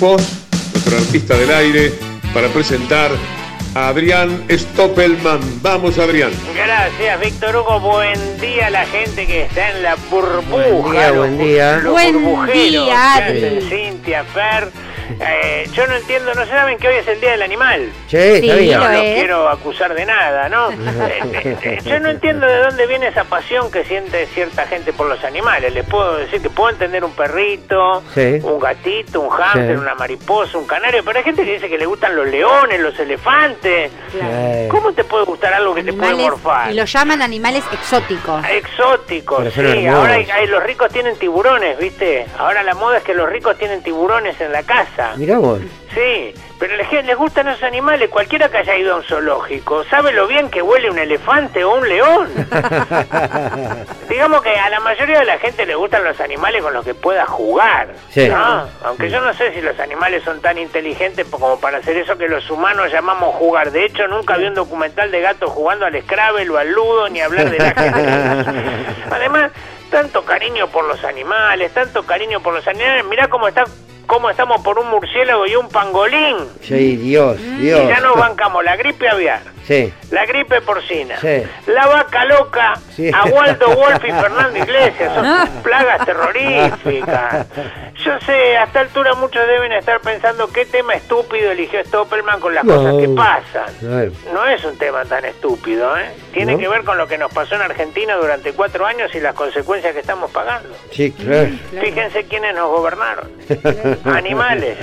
Nuestro artista del aire, para presentar a Adrián Stoppelman. Vamos, Adrián. Gracias, Víctor Hugo. Buen día a la gente que está en la burbuja. Buen día, los buen día. los Buen burbujeros día, Adri. Cintia, Fer. Eh, yo no entiendo, ¿no saben que hoy es el Día del Animal? Che, Sí, sabía. No quiero acusar de nada, ¿no? Eh, eh, yo no entiendo de dónde viene esa pasión que siente cierta gente por los animales. Les puedo decir que puedo entender un perrito, Sí. un gatito, un hámster, Sí. una mariposa, un canario, pero hay gente que dice que le gustan los leones, los elefantes. Eh, ¿Cómo te puede gustar algo que te puede morfar? y lo llaman animales exóticos. Exóticos, Pero sí. Ahora hay- hay- los ricos tienen tiburones, ¿viste? Ahora la moda es que los ricos tienen tiburones en la casa. Mirá vos. Sí, pero la gente les gustan esos animales. Cualquiera que haya ido a un zoológico sabe lo bien que huele un elefante o un león. Digamos que a la mayoría de la gente le gustan los animales con los que pueda jugar. Sí. ¿no? Aunque yo no sé si los animales son tan inteligentes como para hacer eso que los humanos llamamos jugar. De hecho, nunca vi un documental de gatos jugando al Scrabble o al Ludo ni hablar de la gente. Además, tanto cariño por los animales, tanto cariño por los animales. Mirá cómo está cómo estamos por un murciélago y un pangolín. Sí, Dios, Y Dios. ya nos bancamos la gripe aviar, Sí. la gripe porcina, Sí. la vaca loca, Sí. a Waldo Wolf y Fernando Iglesias, son plagas terroríficas. Yo sé, a esta altura muchos deben estar pensando qué tema estúpido eligió Stoppelman con las No. cosas que pasan. No es un tema tan estúpido, ¿eh? Tiene ¿No? que ver con lo que nos pasó en Argentina durante cuatro años y las consecuencias que estamos pagando. Sí, claro. Fíjense quiénes nos gobernaron. Animales.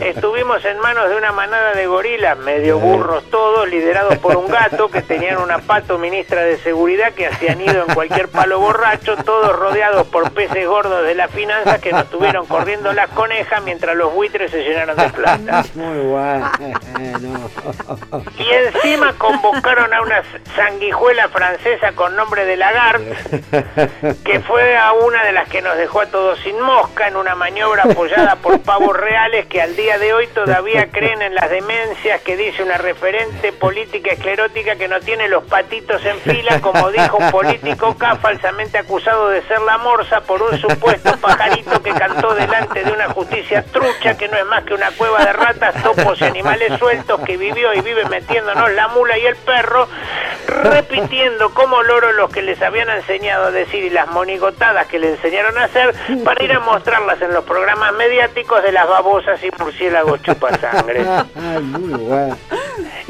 Estuvimos en manos de una manada de gorilas, medio burros todos, liderados por un gato que tenían una pato ministra de seguridad que hacían ido en cualquier palo borracho, todos rodeados por peces gordos de las finanzas que nos estuvieron corriendo las conejas mientras los buitres se llenaron de plata. Muy bueno. Y encima convocaron a una sanguijuela francesa con nombre de Lagarde, que fue a una de las que nos dejó a todos sin mosca en una maniobra apoyada por pavos reales que al día de hoy todavía creen en las demencias que dice una referente política esclerótica que no tiene los patitos en fila, como dijo un político acá falsamente acusado de ser la morsa por un supuesto pajarito que cantó delante de una justicia trucha que no es más que una cueva de ratas, topos y animales sueltos que vivió y vive metiéndonos la mula y el perro, repitiendo como loro los que les habían enseñado a decir y las monigotadas que le enseñaron a hacer para ir a mostrarlas en los programas mediáticos de las babosas y murciélagos chupasangre.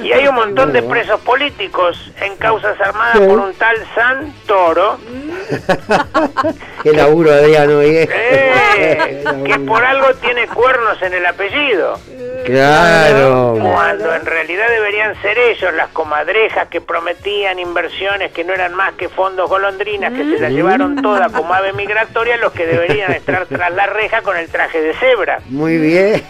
Y hay un montón de presos políticos en causas armadas por un tal Santoro, Qué laburo, Adriano. ¿eh? que por algo tiene cuernos en el apellido. Claro. Cuando en realidad deberían ser ellos las comadrejas que prometían inversiones que no eran más que fondos golondrinas que se las llevaron todas como ave migratoria los que deberían estar tras la reja con el traje de cebra. Muy bien.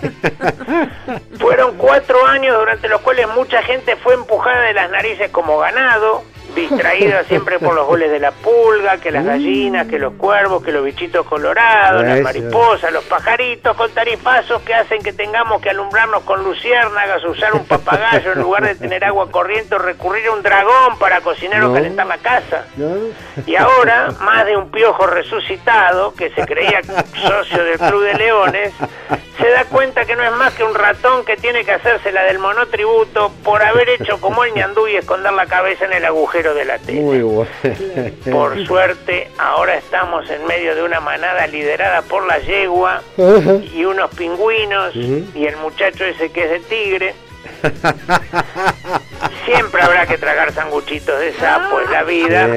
Fueron cuatro años durante los cuales mucha gente fue empujada de las narices como ganado, distraída siempre por los goles de la pulga, que las gallinas, que los cuervos, que los bichitos colorados, las mariposas, los pajaritos, con tarifazos que hacen que tengamos que alumbrarnos con luciérnagas, usar un papagayo en lugar de tener agua corriente o recurrir a un dragón para cocinar o calentar la casa. ¿No? Y ahora, más de un piojo resucitado, que se creía socio del Club de Leones, se da cuenta que no es más que un ratón que tiene que hacerse la del monotributo por haber hecho como el ñandú y esconder la cabeza en el agujero de la tele. Muy bueno. Por suerte, ahora estamos en medio de una manada liderada por la yegua y unos pingüinos y el muchacho ese que es de tigre. Siempre habrá que tragar sanguchitos de sapo, es la vida.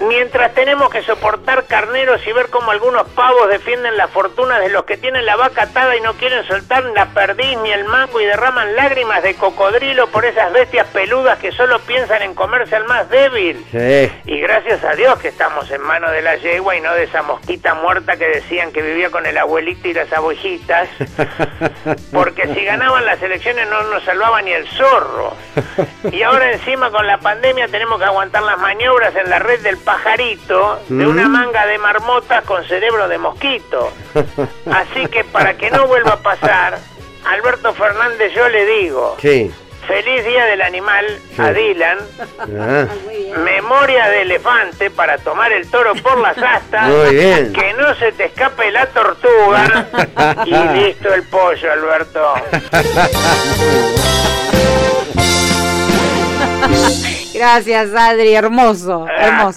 Mientras tenemos que soportar carneros y ver cómo algunos pavos defienden la fortuna de los que tienen la vaca atada y no quieren soltar la perdiz ni el mango y derraman lágrimas de cocodrilo por esas bestias peludas que solo piensan en comerse al más débil. Sí. Y gracias a Dios que estamos en manos de la yegua y no de esa mosquita muerta que decían que vivía con el abuelito y las abuelitas. Porque si ganaban las elecciones no nos salvaba ni el zorro. Y ahora encima con la pandemia tenemos que aguantar las maniobras en la red del pajarito de una Mm. manga de marmotas con cerebro de mosquito. Así que para que no vuelva a pasar, Alberto Fernández yo le digo, Sí. Feliz Día del Animal a. Dylan. Ah, Memoria de elefante para tomar el toro por las astas. Muy bien. Que no se te escape la tortuga. y listo el pollo, Alberto. Gracias, Adri, hermoso, hermoso.